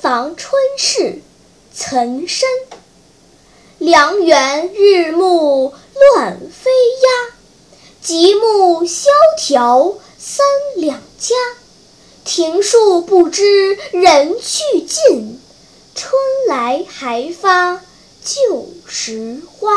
房春事，岑参。梁园日暮乱飞鸦，极目萧条三两家。庭树不知人去尽，春来还发旧时花。